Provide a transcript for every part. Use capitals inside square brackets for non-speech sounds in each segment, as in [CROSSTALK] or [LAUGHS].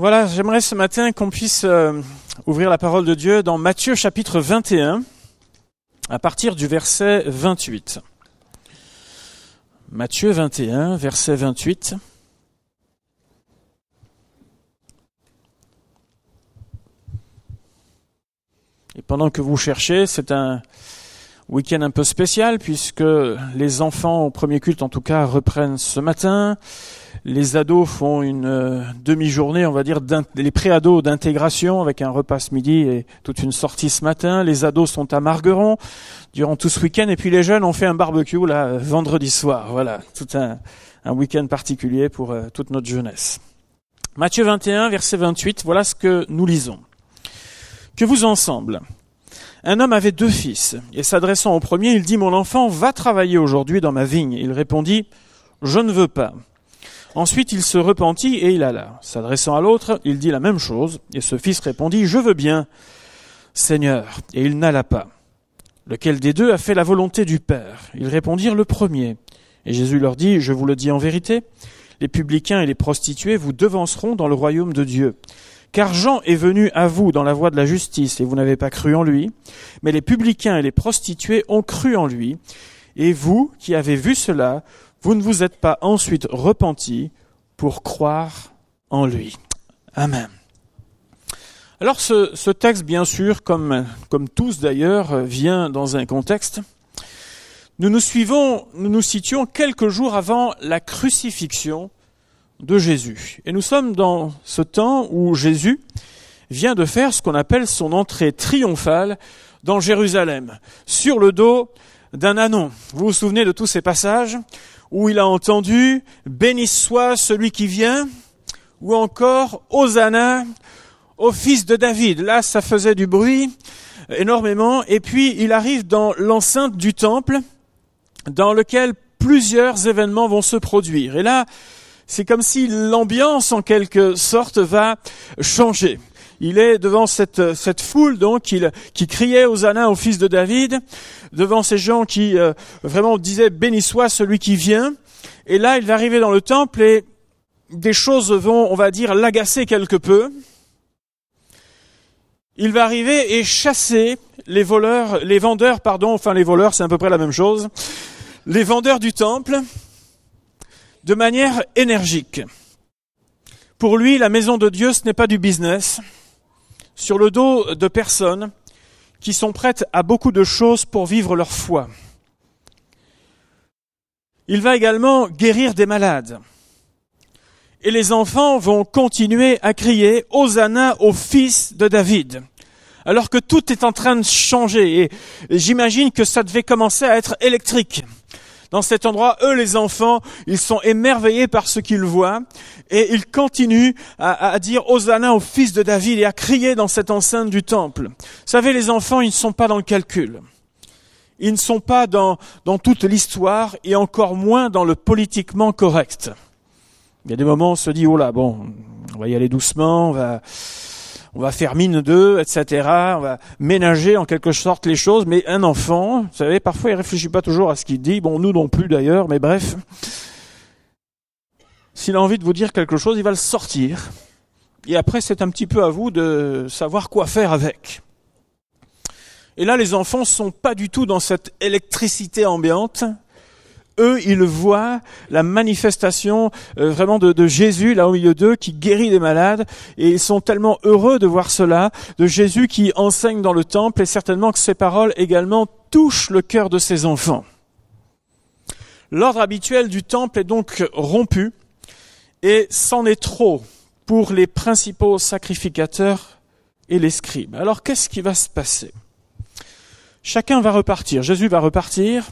Voilà, j'aimerais ce matin qu'on puisse euh, ouvrir la parole de Dieu dans Matthieu chapitre 21, à partir du verset 28. Matthieu 21, verset 28. Et pendant que vous cherchez, c'est un week-end un peu spécial puisque les enfants au premier culte en tout cas reprennent ce matin. Les ados font une euh, demi-journée, on va dire, les pré-ados d'intégration avec un repas ce midi et toute une sortie ce matin. Les ados sont à Margueron durant tout ce week-end et puis les jeunes ont fait un barbecue là vendredi soir. Voilà, tout un, week-end particulier pour euh, toute notre jeunesse. Matthieu 21, verset 28, voilà ce que nous lisons. Que vous ensemble. Un homme avait deux fils, et s'adressant au premier, il dit, Mon enfant, va travailler aujourd'hui dans ma vigne. Il répondit, Je ne veux pas. Ensuite il se repentit et il alla. S'adressant à l'autre, il dit la même chose, et ce fils répondit, Je veux bien, Seigneur, et il n'alla pas. Lequel des deux a fait la volonté du Père? Ils répondirent le premier. Et Jésus leur dit, Je vous le dis en vérité, les publicains et les prostituées vous devanceront dans le royaume de Dieu. Car Jean est venu à vous dans la voie de la justice, et vous n'avez pas cru en lui, mais les publicains et les prostituées ont cru en lui, et vous, qui avez vu cela, vous ne vous êtes pas ensuite repentis pour croire en lui. Amen. Alors ce, ce texte, bien sûr, comme, comme tous d'ailleurs, vient dans un contexte. Nous nous suivons, nous nous situons quelques jours avant la crucifixion de Jésus. Et nous sommes dans ce temps où Jésus vient de faire ce qu'on appelle son entrée triomphale dans Jérusalem, sur le dos d'un anon. Vous vous souvenez de tous ces passages où il a entendu Béni soit celui qui vient, ou encore Hosanna au fils de David. Là, ça faisait du bruit énormément. Et puis, il arrive dans l'enceinte du temple, dans lequel plusieurs événements vont se produire. Et là, c'est comme si l'ambiance en quelque sorte va changer. Il est devant cette, cette foule donc qui, qui criait Hosanna au fils de David, devant ces gens qui euh, vraiment disaient béni soit celui qui vient. Et là, il va arriver dans le temple et des choses vont, on va dire, l'agacer quelque peu. Il va arriver et chasser les voleurs, les vendeurs, pardon, enfin les voleurs, c'est à peu près la même chose, les vendeurs du temple, de manière énergique. Pour lui, la maison de Dieu, ce n'est pas du business. Sur le dos de personnes qui sont prêtes à beaucoup de choses pour vivre leur foi. Il va également guérir des malades. Et les enfants vont continuer à crier Hosanna au fils de David. Alors que tout est en train de changer et j'imagine que ça devait commencer à être électrique dans cet endroit, eux les enfants, ils sont émerveillés par ce qu'ils voient et ils continuent à, dire Hosanna au fils de David et à crier dans cette enceinte du temple. Vous savez, les enfants, ils ne sont pas dans le calcul. Ils ne sont pas dans, dans toute l'histoire et encore moins dans le politiquement correct. Il y a des moments où on se dit, oh là, bon, on va y aller doucement, on va, on va faire mine d'eux, etc. On va ménager en quelque sorte les choses. Mais un enfant, vous savez, parfois il réfléchit pas toujours à ce qu'il dit. Bon, nous non plus d'ailleurs, mais bref. S'il a envie de vous dire quelque chose, il va le sortir. Et après, c'est un petit peu à vous de savoir quoi faire avec. Et là, les enfants sont pas du tout dans cette électricité ambiante eux, ils voient la manifestation euh, vraiment de, Jésus là au milieu d'eux qui guérit des malades et ils sont tellement heureux de voir cela, de Jésus qui enseigne dans le temple et certainement que ses paroles également touchent le cœur de ses enfants. L'ordre habituel du temple est donc rompu et c'en est trop pour les principaux sacrificateurs et les scribes. Alors qu'est-ce qui va se passer? Chacun va repartir. Jésus va repartir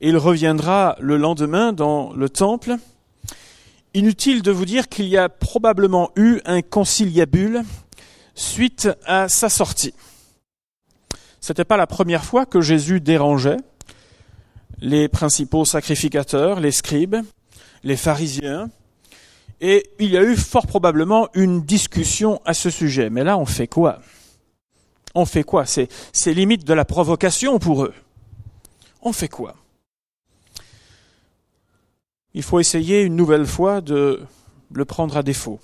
il reviendra le lendemain dans le temple. Inutile de vous dire qu'il y a probablement eu un conciliabule suite à sa sortie. C'était pas la première fois que Jésus dérangeait les principaux sacrificateurs, les scribes, les pharisiens, et il y a eu fort probablement une discussion à ce sujet. Mais là, on fait quoi? On fait quoi? C'est limite de la provocation pour eux. On fait quoi? Il faut essayer une nouvelle fois de le prendre à défaut.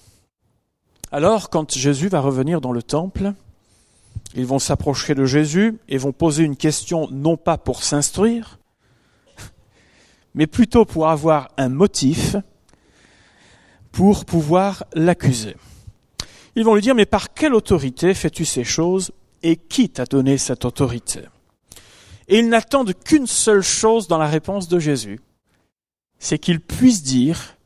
Alors, quand Jésus va revenir dans le temple, ils vont s'approcher de Jésus et vont poser une question non pas pour s'instruire, mais plutôt pour avoir un motif pour pouvoir l'accuser. Ils vont lui dire, mais par quelle autorité fais-tu ces choses et qui t'a donné cette autorité? Et ils n'attendent qu'une seule chose dans la réponse de Jésus, c'est qu'il puisse dire,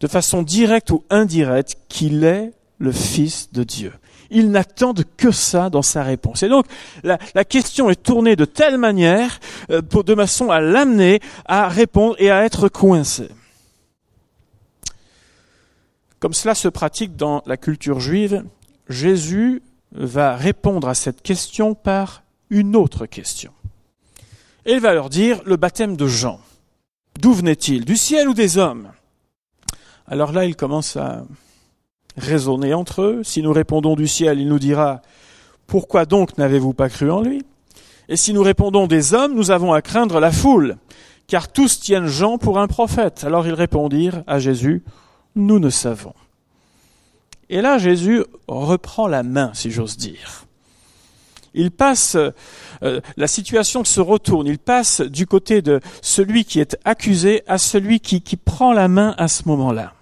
de façon directe ou indirecte, qu'il est le Fils de Dieu. Ils n'attendent que ça dans sa réponse. Et donc, la, question est tournée de telle manière, euh, de façon à l'amener à répondre et à être coincé. Comme cela se pratique dans la culture juive, Jésus va répondre à cette question par une autre question. Et il va leur dire le baptême de Jean. D'où venait-il? Du ciel ou des hommes? Alors là, il commence à raisonner entre eux. Si nous répondons du ciel, il nous dira Pourquoi donc n'avez-vous pas cru en lui? Et si nous répondons des hommes, nous avons à craindre la foule, car tous tiennent Jean pour un prophète. Alors ils répondirent à Jésus nous ne savons. Et là, Jésus reprend la main, si j'ose dire. Il passe, euh, la situation se retourne, il passe du côté de celui qui est accusé à celui qui, qui prend la main à ce moment-là.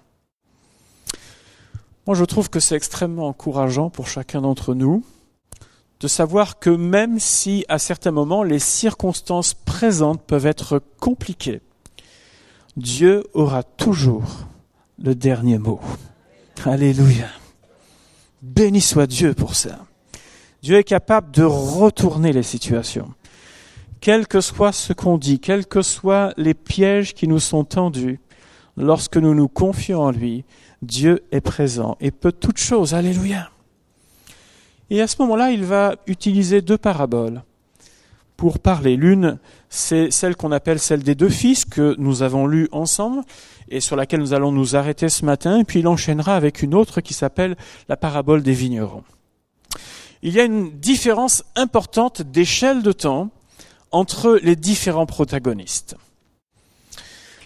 Moi, je trouve que c'est extrêmement encourageant pour chacun d'entre nous de savoir que même si à certains moments les circonstances présentes peuvent être compliquées, Dieu aura toujours le dernier mot. Alléluia. Béni soit Dieu pour ça. Dieu est capable de retourner les situations. Quel que soit ce qu'on dit, quels que soient les pièges qui nous sont tendus, lorsque nous nous confions en lui, Dieu est présent et peut toutes choses. Alléluia. Et à ce moment-là, il va utiliser deux paraboles pour parler. L'une, c'est celle qu'on appelle celle des deux fils que nous avons lue ensemble et sur laquelle nous allons nous arrêter ce matin. Et puis il enchaînera avec une autre qui s'appelle la parabole des vignerons. Il y a une différence importante d'échelle de temps entre les différents protagonistes.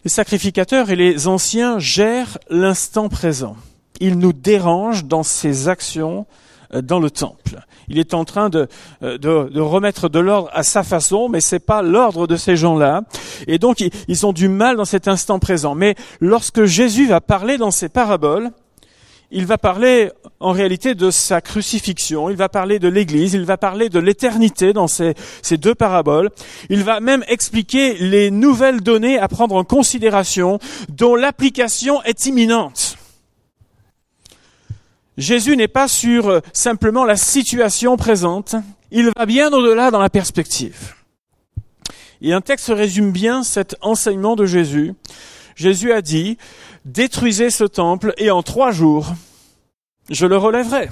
Les sacrificateurs et les anciens gèrent l'instant présent. Ils nous dérangent dans ces actions euh, dans le temple. Il est en train de, euh, de, de remettre de l'ordre à sa façon, mais c'est pas l'ordre de ces gens-là. Et donc, ils ont du mal dans cet instant présent. Mais lorsque Jésus va parler dans ces paraboles, il va parler en réalité de sa crucifixion, il va parler de l'Église, il va parler de l'éternité dans ces, deux paraboles. Il va même expliquer les nouvelles données à prendre en considération dont l'application est imminente. Jésus n'est pas sur euh, simplement la situation présente, il va bien au-delà dans la perspective. Et un texte résume bien cet enseignement de Jésus. Jésus a dit, détruisez ce temple et en trois jours, je le relèverai.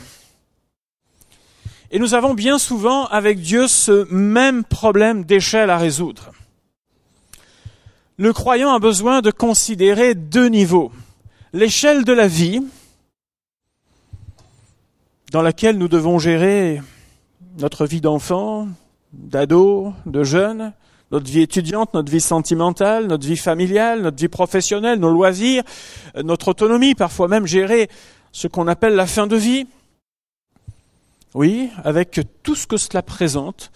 Et nous avons bien souvent avec Dieu ce même problème d'échelle à résoudre. Le croyant a besoin de considérer deux niveaux. L'échelle de la vie, dans laquelle nous devons gérer notre vie d'enfant, d'ado, de jeune, notre vie étudiante, notre vie sentimentale, notre vie familiale, notre vie professionnelle, nos loisirs, euh, notre autonomie, parfois même gérer ce qu'on appelle la fin de vie. Oui, avec tout ce que cela présente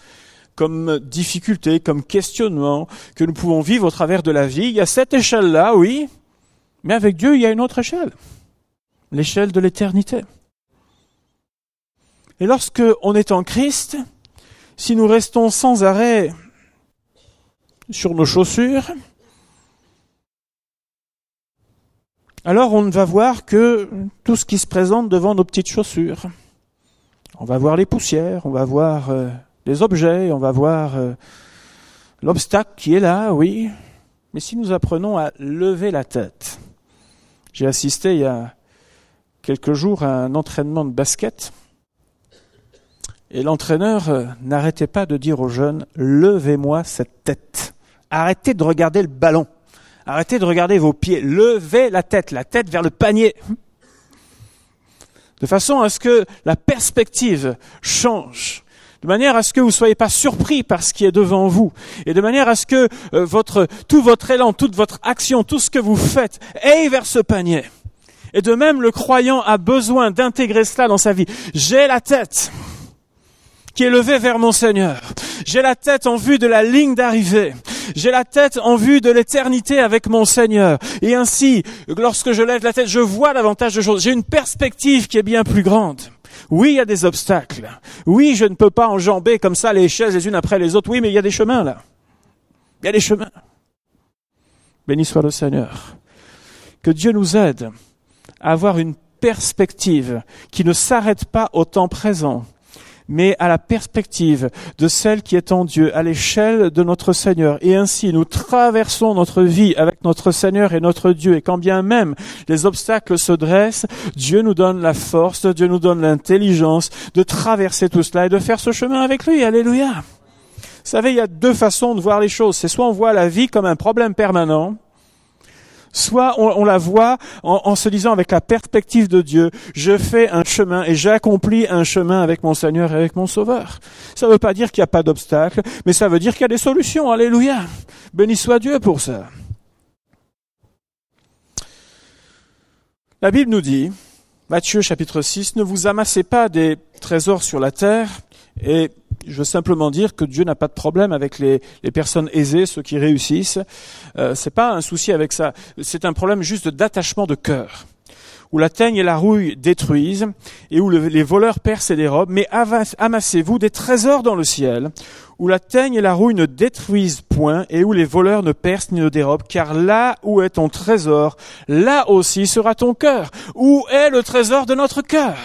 comme difficulté, comme questionnement que nous pouvons vivre au travers de la vie. Il y a cette échelle-là, oui, mais avec Dieu, il y a une autre échelle, l'échelle de l'éternité. Et lorsque on est en Christ, si nous restons sans arrêt sur nos chaussures, alors on ne va voir que tout ce qui se présente devant nos petites chaussures. On va voir les poussières, on va voir euh, les objets, on va voir euh, l'obstacle qui est là, oui. Mais si nous apprenons à lever la tête, j'ai assisté il y a quelques jours à un entraînement de basket et l'entraîneur euh, n'arrêtait pas de dire aux jeunes, levez-moi cette tête. Arrêtez de regarder le ballon. Arrêtez de regarder vos pieds. Levez la tête, la tête vers le panier. De façon à ce que la perspective change. De manière à ce que vous ne soyez pas surpris par ce qui est devant vous. Et de manière à ce que euh, votre, tout votre élan, toute votre action, tout ce que vous faites aille vers ce panier. Et de même, le croyant a besoin d'intégrer cela dans sa vie. J'ai la tête qui est levée vers mon Seigneur. J'ai la tête en vue de la ligne d'arrivée. J'ai la tête en vue de l'éternité avec mon Seigneur. Et ainsi, lorsque je lève la tête, je vois davantage de choses. J'ai une perspective qui est bien plus grande. Oui, il y a des obstacles. Oui, je ne peux pas enjamber comme ça les chaises les unes après les autres. Oui, mais il y a des chemins là. Il y a des chemins. Béni soit le Seigneur. Que Dieu nous aide à avoir une perspective qui ne s'arrête pas au temps présent, mais à la perspective de celle qui est en Dieu, à l'échelle de notre Seigneur. Et ainsi, nous traversons notre vie avec notre Seigneur et notre Dieu. Et quand bien même les obstacles se dressent, Dieu nous donne la force, Dieu nous donne l'intelligence de traverser tout cela et de faire ce chemin avec lui. Alléluia. Vous savez, il y a deux façons de voir les choses. C'est soit on voit la vie comme un problème permanent, soit on, la voit en, se disant avec la perspective de Dieu, je fais un chemin et j'accomplis un chemin avec mon Seigneur et avec mon Sauveur. Ça ne veut pas dire qu'il n'y a pas d'obstacle, mais ça veut dire qu'il y a des solutions. Alléluia. Béni soit Dieu pour ça. La Bible nous dit, Matthieu chapitre 6, ne vous amassez pas des trésors sur la terre et je veux simplement dire que Dieu n'a pas de problème avec les, personnes aisées, ceux qui réussissent. Euh, c'est pas un souci avec ça. C'est un problème juste d'attachement de cœur où la teigne et la rouille détruisent, et où les voleurs percent et dérobent, mais amassez-vous des trésors dans le ciel, où la teigne et la rouille ne détruisent point, et où les voleurs ne percent ni ne dérobent, car là où est ton trésor, là aussi sera ton cœur. Où est le trésor de notre cœur?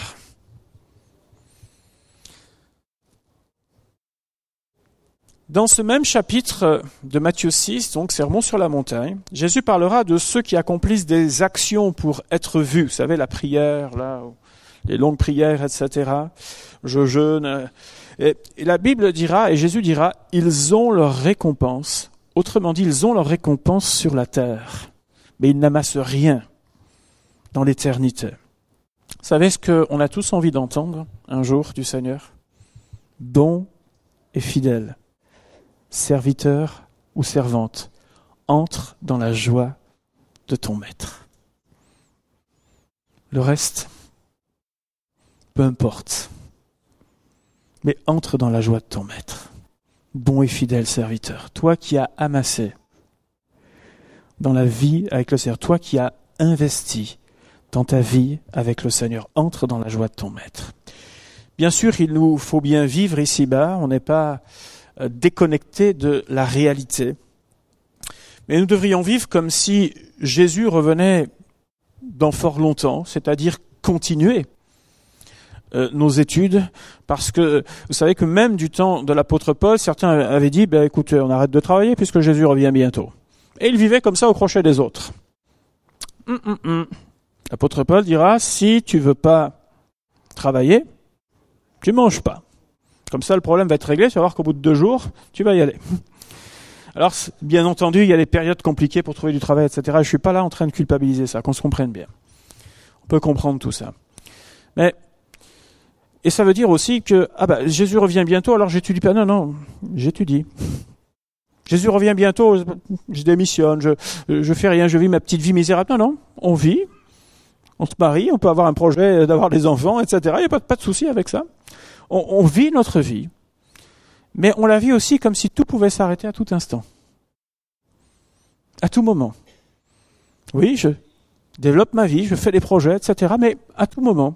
Dans ce même chapitre de Matthieu 6, donc Sermon sur la montagne, Jésus parlera de ceux qui accomplissent des actions pour être vus. Vous savez, la prière, là, les longues prières, etc. Je jeûne. Et, la Bible dira, et Jésus dira, ils ont leur récompense. Autrement dit, ils ont leur récompense sur la terre. Mais ils n'amassent rien dans l'éternité. Vous savez ce qu'on a tous envie d'entendre un jour du Seigneur? Bon et fidèle serviteur ou servante, entre dans la joie de ton maître. Le reste, peu importe, mais entre dans la joie de ton maître. Bon et fidèle serviteur, toi qui as amassé dans la vie avec le Seigneur, toi qui as investi dans ta vie avec le Seigneur, entre dans la joie de ton maître. Bien sûr, il nous faut bien vivre ici-bas, on n'est pas euh, déconnecté de la réalité. Mais nous devrions vivre comme si Jésus revenait dans fort longtemps, c'est-à-dire continuer euh, nos études, parce que vous savez que même du temps de l'apôtre Paul, certains avaient dit, ben, écoutez, on arrête de travailler puisque Jésus revient bientôt. Et il vivait comme ça au crochet des autres. Hum, hum, hum. L'apôtre Paul dira, si tu veux pas travailler, tu manges pas. Comme ça, le problème va être réglé. Tu vas voir qu'au bout de deux jours, tu vas y aller. Alors, bien entendu, il y a des périodes compliquées pour trouver du travail, etc. Je suis pas là en train de culpabiliser ça, qu'on se comprenne bien. On peut comprendre tout ça. Mais, et ça veut dire aussi que, ah bah, Jésus revient bientôt, alors j'étudie pas. Non, non, j'étudie. Jésus revient bientôt, je démissionne, je, je fais rien, je vis ma petite vie misérable. Non, non, on vit, on se marie, on peut avoir un projet d'avoir des enfants, etc. Il n'y a pas, pas de souci avec ça on, vit notre vie, mais on la vit aussi comme si tout pouvait s'arrêter à tout instant. À tout moment. Oui, je développe ma vie, je fais des projets, etc. Mais à tout moment,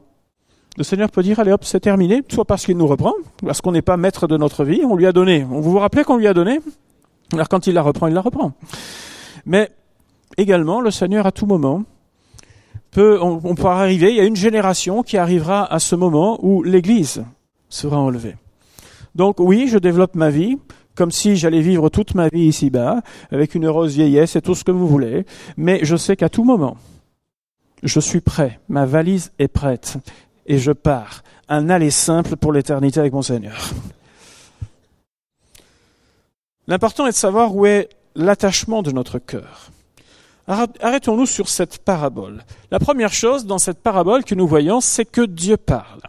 le Seigneur peut dire, allez hop, c'est terminé, soit parce qu'il nous reprend, parce qu'on n'est pas maître de notre vie, on lui a donné. Vous vous rappelez qu'on lui a donné? Alors quand il la reprend, il la reprend. Mais également, le Seigneur, à tout moment, peut, on, on peut arriver, il y a une génération qui arrivera à ce moment où l'Église sera enlevé. Donc oui, je développe ma vie comme si j'allais vivre toute ma vie ici-bas, avec une heureuse vieillesse et tout ce que vous voulez, mais je sais qu'à tout moment, je suis prêt, ma valise est prête, et je pars. Un aller simple pour l'éternité avec mon Seigneur. L'important est de savoir où est l'attachement de notre cœur. Arrêtons-nous sur cette parabole. La première chose dans cette parabole que nous voyons, c'est que Dieu parle.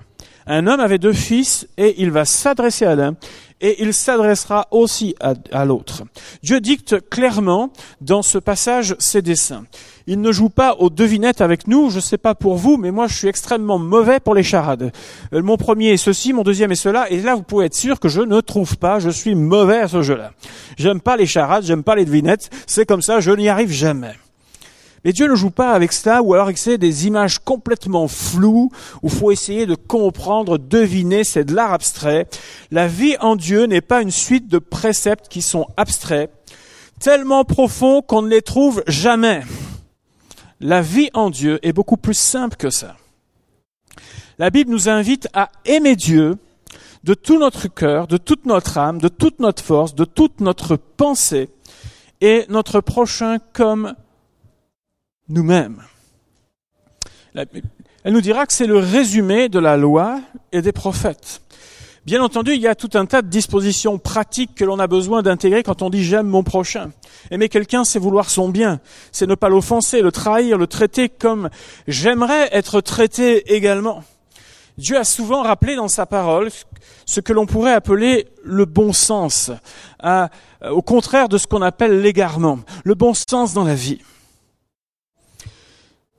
Un homme avait deux fils et il va s'adresser à l'un et il s'adressera aussi à, l'autre. Dieu dicte clairement dans ce passage ses desseins. Il ne joue pas aux devinettes avec nous, je ne sais pas pour vous, mais moi je suis extrêmement mauvais pour les charades. Euh, mon premier est ceci, mon deuxième est cela, et là vous pouvez être sûr que je ne trouve pas, je suis mauvais à ce jeu-là. J'aime pas les charades, j'aime pas les devinettes, c'est comme ça, je n'y arrive jamais. Mais Dieu ne joue pas avec ça, ou alors avec c'est des images complètement floues, où faut essayer de comprendre, deviner, c'est de l'art abstrait. La vie en Dieu n'est pas une suite de préceptes qui sont abstraits, tellement profonds qu'on ne les trouve jamais. La vie en Dieu est beaucoup plus simple que ça. La Bible nous invite à aimer Dieu de tout notre cœur, de toute notre âme, de toute notre force, de toute notre pensée, et notre prochain comme nous-mêmes. Elle nous dira que c'est le résumé de la loi et des prophètes. Bien entendu, il y a tout un tas de dispositions pratiques que l'on a besoin d'intégrer quand on dit j'aime mon prochain. Aimer quelqu'un, c'est vouloir son bien, c'est ne pas l'offenser, le trahir, le traiter comme j'aimerais être traité également. Dieu a souvent rappelé dans sa parole ce que l'on pourrait appeler le bon sens, au contraire de ce qu'on appelle l'égarement, le bon sens dans la vie.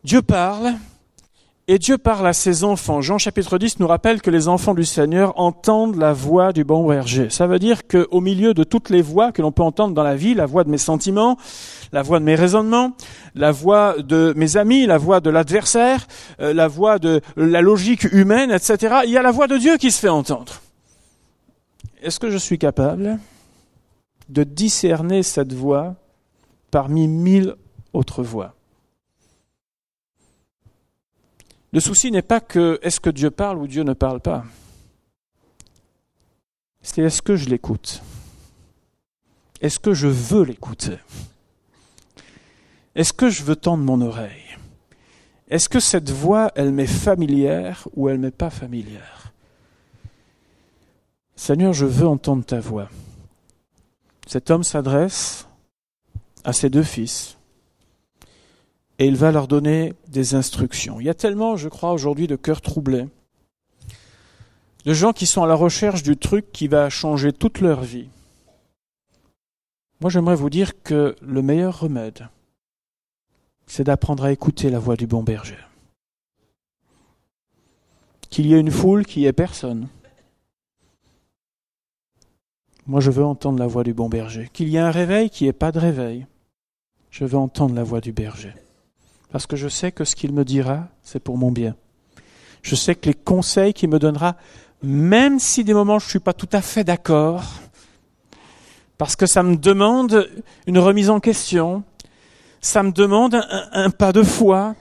Dieu parle, et Dieu parle à ses enfants. Jean chapitre 10 nous rappelle que les enfants du Seigneur entendent la voix du bon berger. Ça veut dire qu'au milieu de toutes les voix que l'on peut entendre dans la vie, la voix de mes sentiments, la voix de mes raisonnements, la voix de mes amis, la voix de l'adversaire, euh, la voix de la logique humaine, etc., il y a la voix de Dieu qui se fait entendre. Est-ce que je suis capable de discerner cette voix parmi mille autres voix? Le souci n'est pas que est-ce que Dieu parle ou Dieu ne parle pas. C'est est-ce que je l'écoute? Est-ce que je veux l'écouter? Est-ce que je veux tendre mon oreille? Est-ce que cette voix, elle m'est familière ou elle m'est pas familière? Seigneur, je veux entendre ta voix. Cet homme s'adresse à ses deux fils et il va leur donner des instructions. Il y a tellement, je crois, aujourd'hui de cœurs troublés, de gens qui sont à la recherche du truc qui va changer toute leur vie. Moi, j'aimerais vous dire que le meilleur remède, c'est d'apprendre à écouter la voix du bon berger. Qu'il y ait une foule qui ait personne. Moi, je veux entendre la voix du bon berger. Qu'il y ait un réveil qui ait pas de réveil. Je veux entendre la voix du berger parce que je sais que ce qu'il me dira, c'est pour mon bien. Je sais que les conseils qu'il me donnera, même si des moments je ne suis pas tout à fait d'accord, parce que ça me demande une remise en question, ça me demande un, pas de foi,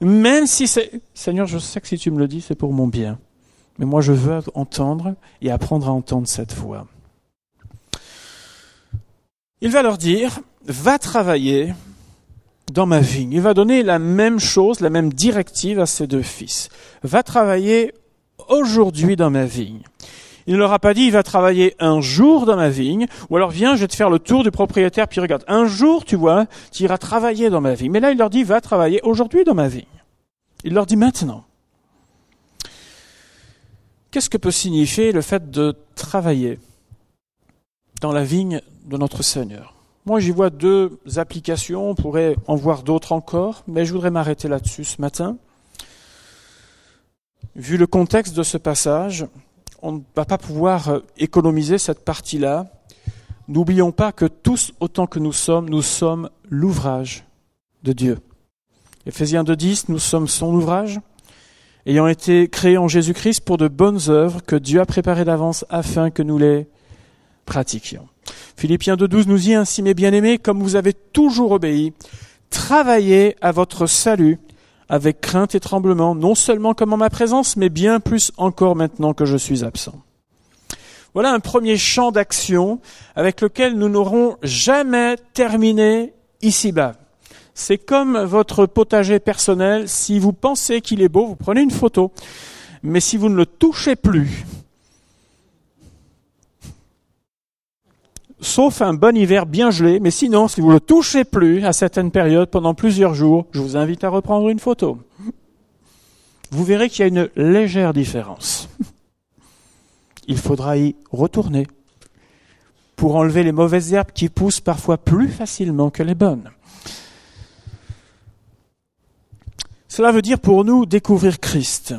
même si c'est... Seigneur, je sais que si tu me le dis, c'est pour mon bien. Mais moi, je veux entendre et apprendre à entendre cette voix. Il va leur dire, va travailler dans ma vigne. Il va donner la même chose, la même directive à ses deux fils. Va travailler aujourd'hui dans ma vigne. Il ne leur a pas dit, il va travailler un jour dans ma vigne, ou alors viens, je vais te faire le tour du propriétaire, puis regarde, un jour, tu vois, tu iras travailler dans ma vigne. Mais là, il leur dit, va travailler aujourd'hui dans ma vigne. Il leur dit maintenant. Qu'est-ce que peut signifier le fait de travailler dans la vigne de notre Seigneur? Moi, j'y vois deux applications, on pourrait en voir d'autres encore, mais je voudrais m'arrêter là-dessus ce matin. Vu le contexte de ce passage, on ne va pas pouvoir euh, économiser cette partie-là. N'oublions pas que tous, autant que nous sommes, nous sommes l'ouvrage de Dieu. Éphésiens 2.10, nous sommes son ouvrage, ayant été créés en Jésus-Christ pour de bonnes œuvres que Dieu a préparées d'avance afin que nous les pratiquions. Philippiens 2.12 nous dit ainsi, mes bien-aimés, comme vous avez toujours obéi, travaillez à votre salut avec crainte et tremblement, non seulement comme en ma présence, mais bien plus encore maintenant que je suis absent. Voilà un premier champ d'action avec lequel nous n'aurons jamais terminé ici-bas. C'est comme votre potager personnel, si vous pensez qu'il est beau, vous prenez une photo, mais si vous ne le touchez plus, sauf un bon hiver bien gelé, mais sinon, si vous ne le touchez plus à certaines périodes pendant plusieurs jours, je vous invite à reprendre une photo. Vous verrez qu'il y a une légère différence. il faudra y retourner pour enlever les mauvaises herbes qui poussent parfois plus facilement que les bonnes. Cela veut dire pour nous découvrir Christ,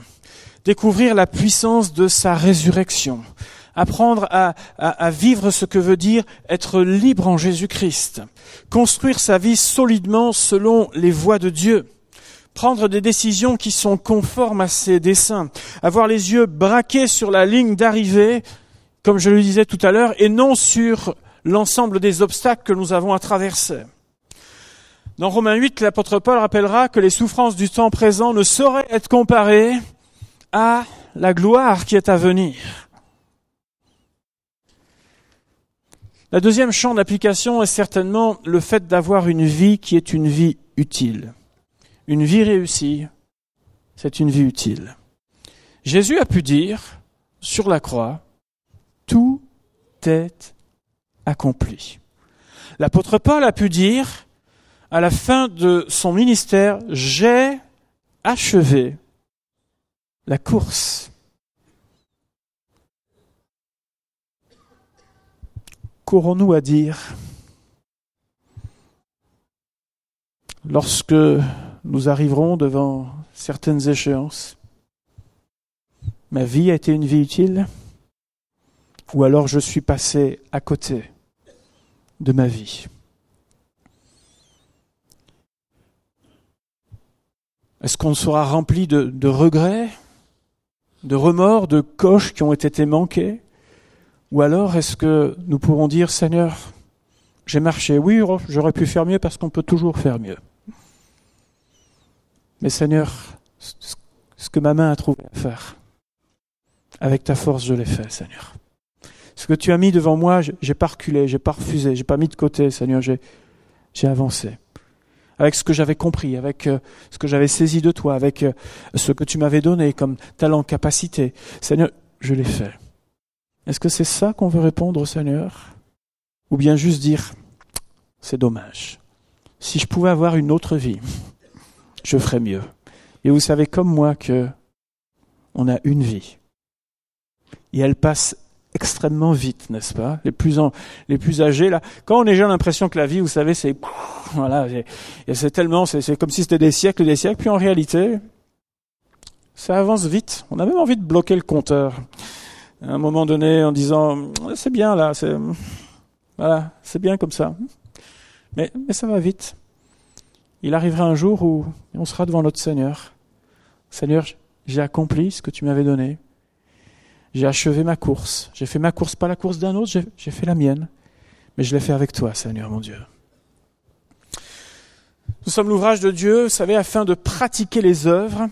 découvrir la puissance de sa résurrection, apprendre à, vivre ce que veut dire être libre en Jésus-Christ, construire sa vie solidement selon les voies de Dieu, prendre des décisions qui sont conformes à ses desseins, avoir les yeux braqués sur la ligne d'arrivée, comme je le disais tout à l'heure, et non sur l'ensemble des obstacles que nous avons à traverser. Dans Romains 8, l'apôtre Paul rappellera que les souffrances du temps présent ne sauraient être comparées à la gloire qui est à venir. La deuxième champ d'application est certainement le fait d'avoir une vie qui est une vie utile. Une vie réussie, c'est une vie utile. Jésus a pu dire sur la croix, tout est accompli. L'apôtre Paul a pu dire à la fin de son ministère, j'ai achevé la course. Qu'aurons-nous à dire lorsque nous arriverons devant certaines échéances? Ma vie a été une vie utile? Ou alors je suis passé à côté de ma vie? Est-ce qu'on sera rempli de, regrets, de remords, de coches qui ont été manquées? Ou alors est-ce que nous pourrons dire, Seigneur, j'ai marché, oui, j'aurais pu faire mieux parce qu'on peut toujours faire mieux. Mais Seigneur, ce que ma main a trouvé à faire, avec ta force, je l'ai fait, Seigneur. Ce que tu as mis devant moi, j'ai pas reculé, j'ai pas refusé, j'ai pas mis de côté, Seigneur, j'ai, j'ai avancé. Avec ce que j'avais compris, avec euh, ce que j'avais saisi de toi, avec euh, ce que tu m'avais donné comme talent, capacité. Seigneur, je l'ai fait. Est-ce que c'est ça qu'on veut répondre au Seigneur? Ou bien juste dire, c'est dommage. Si je pouvais avoir une autre vie, je ferais mieux. Et vous savez comme moi que on a une vie. Et elle passe extrêmement vite, n'est-ce pas? Les plus les plus âgés là, quand on est jeune, l'impression que la vie, vous savez, c'est voilà, c'est tellement, c'est comme si c'était des siècles, des siècles. Puis en réalité, ça avance vite. On a même envie de bloquer le compteur un moment donné en disant c'est bien là, c'est voilà, c'est bien comme ça. Mais, mais ça va vite. Il arrivera un jour où on sera devant notre Seigneur. Seigneur, j'ai accompli ce que tu m'avais donné. J'ai achevé ma course. J'ai fait ma course, pas la course d'un autre, j'ai fait la mienne. Mais je l'ai fait avec toi, Seigneur mon Dieu. Nous sommes l'ouvrage de Dieu, vous savez, afin de pratiquer les œuvres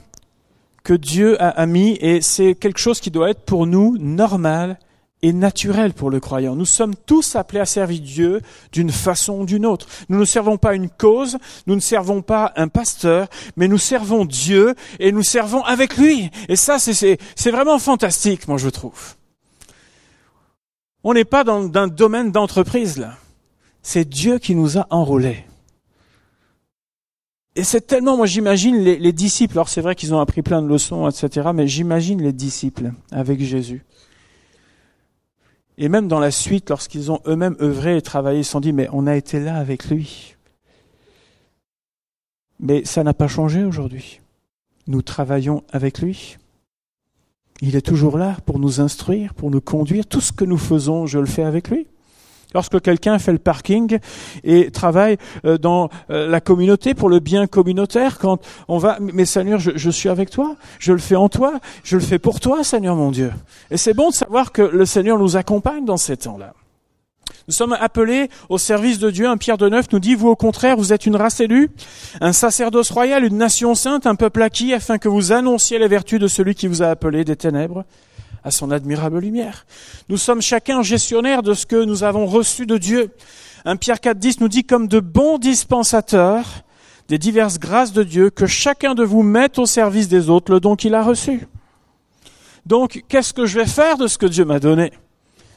que Dieu a mis et c'est quelque chose qui doit être pour nous normal et naturel pour le croyant. Nous sommes tous appelés à servir Dieu d'une façon ou d'une autre. Nous ne servons pas une cause, nous ne servons pas un pasteur, mais nous servons Dieu et nous servons avec lui. Et ça, c'est vraiment fantastique, moi je trouve. On n'est pas dans un domaine d'entreprise là. C'est Dieu qui nous a enrôlés. Et c'est tellement, moi j'imagine les, les, disciples, alors c'est vrai qu'ils ont appris plein de leçons, etc., mais j'imagine les disciples avec Jésus. Et même dans la suite, lorsqu'ils ont eux-mêmes œuvré et travaillé, ils se sont dit, mais on a été là avec lui. Mais ça n'a pas changé aujourd'hui. Nous travaillons avec lui. Il est toujours là pour nous instruire, pour nous conduire. Tout ce que nous faisons, je le fais avec lui. Lorsque quelqu'un fait le parking et travaille euh, dans euh, la communauté pour le bien communautaire, quand on va, mais Seigneur, je, suis avec toi, je le fais en toi, je le fais pour toi, Seigneur mon Dieu. Et c'est bon de savoir que le Seigneur nous accompagne dans ces temps-là. Nous sommes appelés au service de Dieu. Un Pierre de Neuf nous dit, vous au contraire, vous êtes une race élue, un sacerdoce royal, une nation sainte, un peuple acquis, afin que vous annonciez les vertus de celui qui vous a appelé des ténèbres à son admirable lumière. Nous sommes chacun gestionnaire de ce que nous avons reçu de Dieu. Un Pierre 4.10 nous dit comme de bons dispensateurs des diverses grâces de Dieu, que chacun de vous mette au service des autres le don qu'il a reçu. Donc, qu'est-ce que je vais faire de ce que Dieu m'a donné?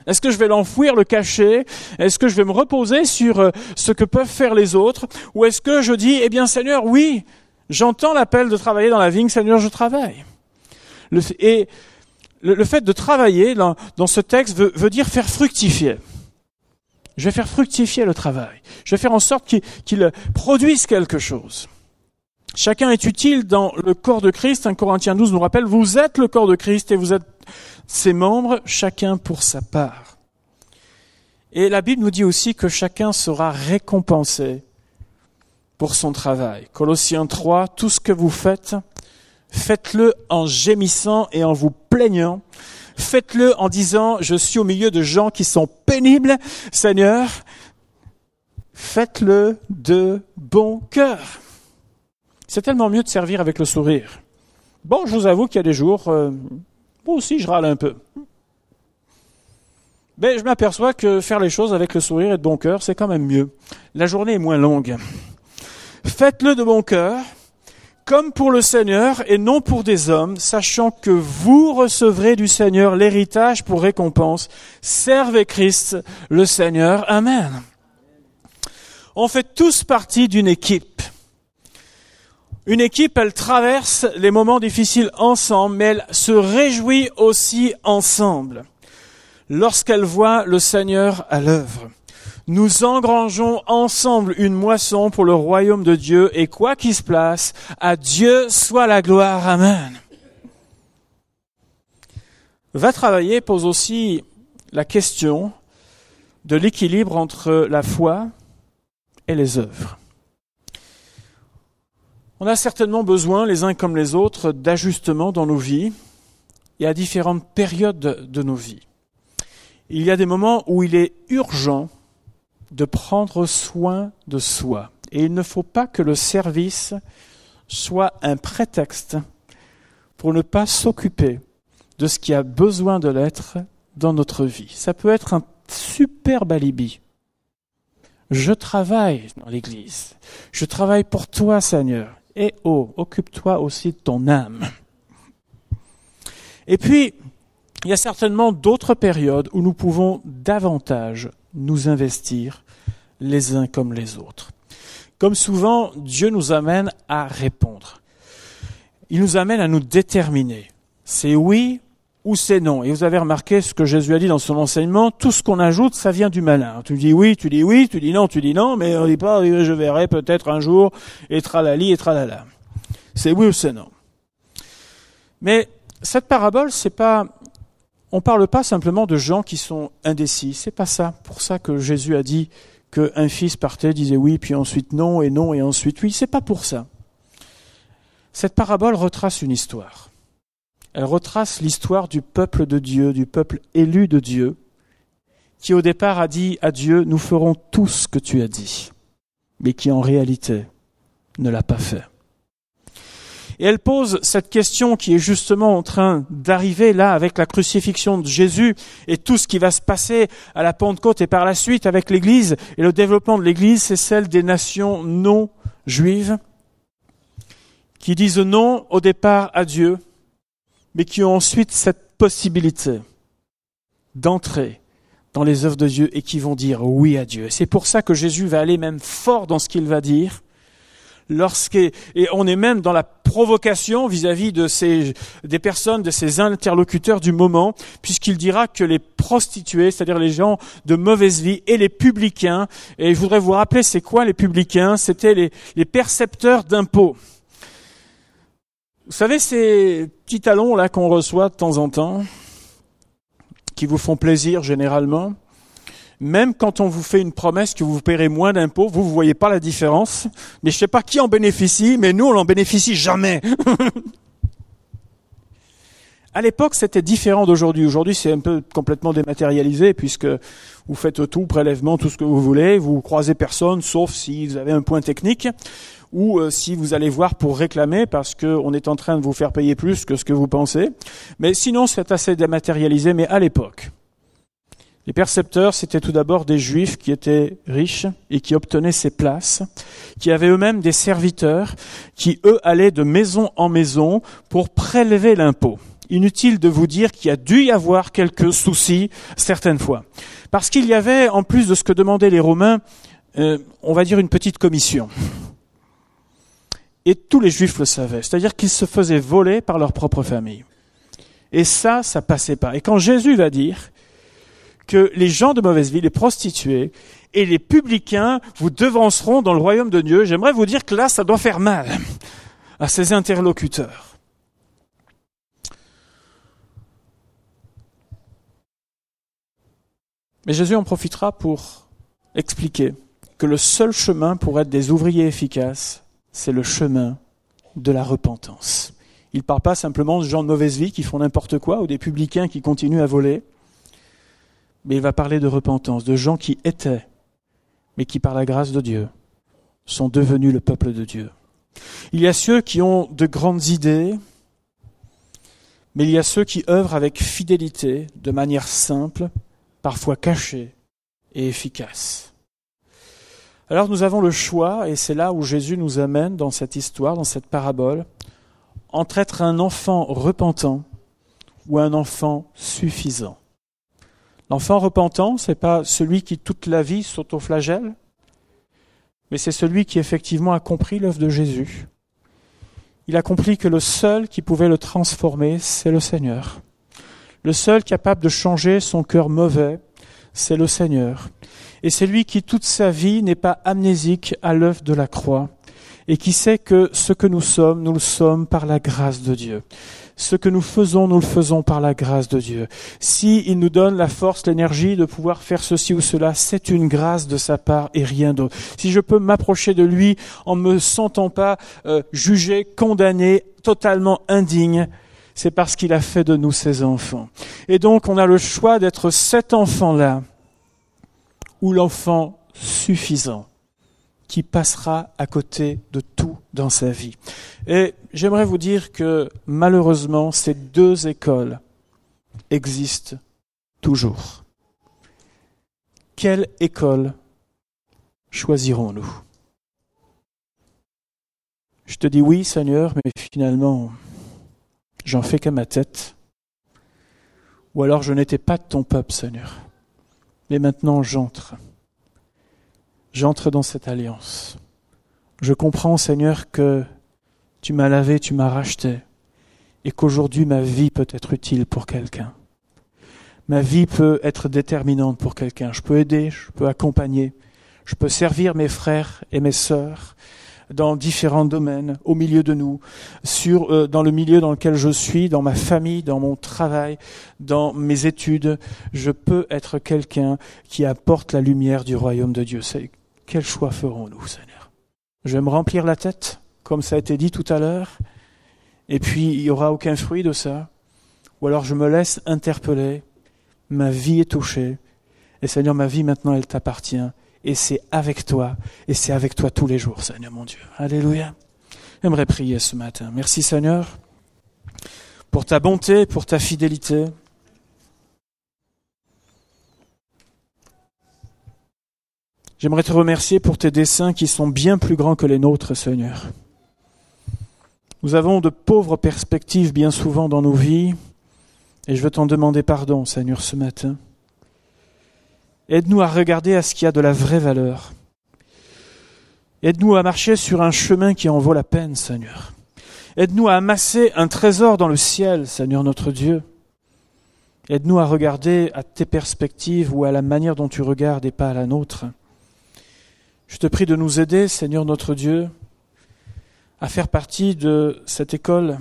Est-ce que je vais l'enfouir, le cacher? Est-ce que je vais me reposer sur euh, ce que peuvent faire les autres? Ou est-ce que je dis, eh bien Seigneur, oui, j'entends l'appel de travailler dans la vigne, Seigneur, je travaille. Et le, fait de travailler dans, ce texte veut, dire faire fructifier. Je vais faire fructifier le travail. Je vais faire en sorte qu'il produise quelque chose. Chacun est utile dans le corps de Christ. Un Corinthiens 12 nous rappelle, vous êtes le corps de Christ et vous êtes ses membres, chacun pour sa part. Et la Bible nous dit aussi que chacun sera récompensé pour son travail. Colossiens 3, tout ce que vous faites, faites-le en gémissant et en vous plaignant. Faites-le en disant, je suis au milieu de gens qui sont pénibles, Seigneur. Faites-le de bon cœur. C'est tellement mieux de servir avec le sourire. Bon, je vous avoue qu'il y a des jours, euh, moi aussi je râle un peu. Mais je m'aperçois que faire les choses avec le sourire et de bon cœur, c'est quand même mieux. La journée est moins longue. Faites-le de bon cœur, comme pour le Seigneur et non pour des hommes, sachant que vous recevrez du Seigneur l'héritage pour récompense. Servez Christ, le Seigneur. Amen. On fait tous partie d'une équipe. Une équipe, elle traverse les moments difficiles ensemble, mais elle se réjouit aussi ensemble lorsqu'elle voit le Seigneur à l'œuvre. Nous engrangeons ensemble une moisson pour le royaume de Dieu et quoi qu'il se place, à Dieu soit la gloire. Amen. Va travailler pose aussi la question de l'équilibre entre la foi et les œuvres. On a certainement besoin, les uns comme les autres, d'ajustements dans nos vies et à différentes périodes de nos vies. Il y a des moments où il est urgent de prendre soin de soi. Et il ne faut pas que le service soit un prétexte pour ne pas s'occuper de ce qui a besoin de l'être dans notre vie. Ça peut être un super alibi. Je travaille dans l'Église. Je travaille pour toi, Seigneur. Et oh, occupe-toi aussi de ton âme. Et puis, il y a certainement d'autres périodes où nous pouvons davantage nous investir les uns comme les autres. Comme souvent, Dieu nous amène à répondre. Il nous amène à nous déterminer. C'est oui ou c'est non. Et vous avez remarqué ce que Jésus a dit dans son enseignement, tout ce qu'on ajoute, ça vient du malin. Tu dis oui, tu dis oui, tu dis non, tu dis non, mais on dit pas je verrai peut-être un jour, et tralali, et tralala. C'est oui ou c'est non. Mais cette parabole, c'est pas, on parle pas simplement de gens qui sont indécis. C'est pas ça. Pour ça que Jésus a dit qu'un fils partait, disait oui, puis ensuite non, et non, et ensuite oui. C'est pas pour ça. Cette parabole retrace une histoire. Elle retrace l'histoire du peuple de Dieu, du peuple élu de Dieu, qui au départ a dit à Dieu, nous ferons tout ce que tu as dit, mais qui en réalité ne l'a pas fait. Et elle pose cette question qui est justement en train d'arriver là avec la crucifixion de Jésus et tout ce qui va se passer à la Pentecôte et par la suite avec l'Église et le développement de l'Église, c'est celle des nations non juives qui disent non au départ à Dieu mais qui ont ensuite cette possibilité d'entrer dans les œuvres de Dieu et qui vont dire oui à Dieu. C'est pour ça que Jésus va aller même fort dans ce qu'il va dire. Et on est même dans la provocation vis-à-vis de ces, des personnes, de ces interlocuteurs du moment, puisqu'il dira que les prostituées, c'est-à-dire les gens de mauvaise vie, et les publicains, et je voudrais vous rappeler c'est quoi les publicains, c'était les, les percepteurs d'impôts. Vous savez ces petits talons là qu'on reçoit de temps en temps, qui vous font plaisir généralement, même quand on vous fait une promesse que vous paierez moins d'impôts, vous ne voyez pas la différence. Mais je ne sais pas qui en bénéficie, mais nous, on n'en bénéficie jamais. [LAUGHS] à l'époque, c'était différent d'aujourd'hui. Aujourd'hui, c'est un peu complètement dématérialisé puisque vous faites tout, prélèvement, tout ce que vous voulez. Vous croisez personne, sauf si vous avez un point technique ou euh, si vous allez voir pour réclamer parce qu'on est en train de vous faire payer plus que ce que vous pensez. Mais sinon, c'est assez dématérialisé, mais à l'époque. Les percepteurs, c'était tout d'abord des juifs qui étaient riches et qui obtenaient ces places, qui avaient eux-mêmes des serviteurs, qui eux allaient de maison en maison pour prélever l'impôt. Inutile de vous dire qu'il y a dû y avoir quelques soucis certaines fois. Parce qu'il y avait, en plus de ce que demandaient les Romains, euh, on va dire une petite commission. Et tous les juifs le savaient, c'est-à-dire qu'ils se faisaient voler par leur propre famille. Et ça, ça passait pas. Et quand Jésus va dire que les gens de mauvaise vie, les prostituées et les publicains vous devanceront dans le royaume de Dieu, j'aimerais vous dire que là, ça doit faire mal à ses interlocuteurs. Mais Jésus en profitera pour expliquer que le seul chemin pour être des ouvriers efficaces, c'est le chemin de la repentance. Il ne parle pas simplement de gens de mauvaise vie qui font n'importe quoi ou des publicains qui continuent à voler, mais il va parler de repentance, de gens qui étaient, mais qui par la grâce de Dieu sont devenus le peuple de Dieu. Il y a ceux qui ont de grandes idées, mais il y a ceux qui œuvrent avec fidélité, de manière simple, parfois cachée et efficace. Alors nous avons le choix, et c'est là où Jésus nous amène dans cette histoire, dans cette parabole, entre être un enfant repentant ou un enfant suffisant. L'enfant repentant, c'est pas celui qui toute la vie s'autoflagelle, mais c'est celui qui effectivement a compris l'œuvre de Jésus. Il a compris que le seul qui pouvait le transformer, c'est le Seigneur. Le seul capable de changer son cœur mauvais, c'est le Seigneur et c'est lui qui toute sa vie n'est pas amnésique à l'œuvre de la croix et qui sait que ce que nous sommes, nous le sommes par la grâce de Dieu. Ce que nous faisons, nous le faisons par la grâce de Dieu. Si il nous donne la force, l'énergie de pouvoir faire ceci ou cela, c'est une grâce de sa part et rien d'autre. Si je peux m'approcher de lui en me sentant pas euh, jugé, condamné, totalement indigne, c'est parce qu'il a fait de nous ses enfants. Et donc on a le choix d'être cet enfant-là ou l'enfant suffisant qui passera à côté de tout dans sa vie. Et j'aimerais vous dire que malheureusement, ces deux écoles existent toujours. Quelle école choisirons-nous? Je te dis oui, Seigneur, mais finalement, j'en fais qu'à ma tête. Ou alors je n'étais pas de ton peuple, Seigneur. Mais maintenant j'entre. J'entre dans cette alliance. Je comprends, Seigneur, que tu m'as lavé, tu m'as racheté, et qu'aujourd'hui ma vie peut être utile pour quelqu'un. Ma vie peut être déterminante pour quelqu'un. Je peux aider, je peux accompagner, je peux servir mes frères et mes sœurs, dans différents domaines, au milieu de nous, sur, euh, dans le milieu dans lequel je suis, dans ma famille, dans mon travail, dans mes études. Je peux être quelqu'un qui apporte la lumière du royaume de Dieu. Quel choix ferons-nous, Seigneur? Je vais me remplir la tête, comme ça a été dit tout à l'heure, et puis il n'y aura aucun fruit de ça. Ou alors je me laisse interpeller, ma vie est touchée, et Seigneur, ma vie maintenant, elle t'appartient et c'est avec toi, et c'est avec toi tous les jours, Seigneur mon Dieu. Alléluia. J'aimerais prier ce matin. Merci Seigneur pour ta bonté, pour ta fidélité. J'aimerais te remercier pour tes desseins qui sont bien plus grands que les nôtres, Seigneur. Nous avons de pauvres perspectives bien souvent dans nos vies, et je veux t'en demander pardon, Seigneur, ce matin. Aide-nous à regarder à ce qui a de la vraie valeur. Aide-nous à marcher sur un chemin qui en vaut la peine, Seigneur. Aide-nous à amasser un trésor dans le ciel, Seigneur notre Dieu. Aide-nous à regarder à tes perspectives ou à la manière dont tu regardes et pas à la nôtre. Je te prie de nous aider, Seigneur notre Dieu, à faire partie de cette école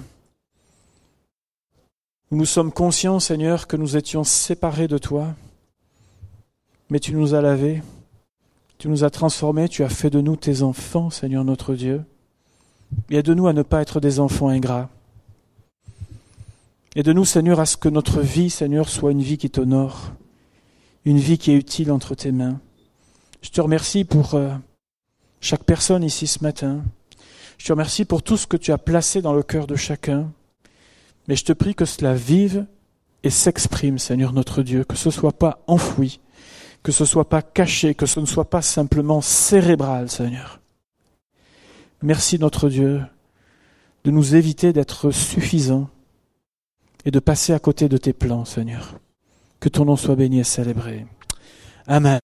où nous sommes conscients, Seigneur, que nous étions séparés de toi, mais tu nous as lavés, tu nous as transformés, tu as fait de nous tes enfants, Seigneur notre Dieu. Aide-nous à ne pas être des enfants ingrats. Aide-nous, Seigneur, à ce que notre vie, Seigneur, soit une vie qui t'honore, une vie qui est utile entre tes mains. Je te remercie pour euh, chaque personne ici ce matin. Je te remercie pour tout ce que tu as placé dans le cœur de chacun. Mais je te prie que cela vive et s'exprime, Seigneur notre Dieu, que ce ne soit pas enfoui, que ce ne soit pas caché, que ce ne soit pas simplement cérébral, Seigneur. Merci notre Dieu de nous éviter d'être suffisants et de passer à côté de tes plans, Seigneur. Que ton nom soit béni et célébré. Amen.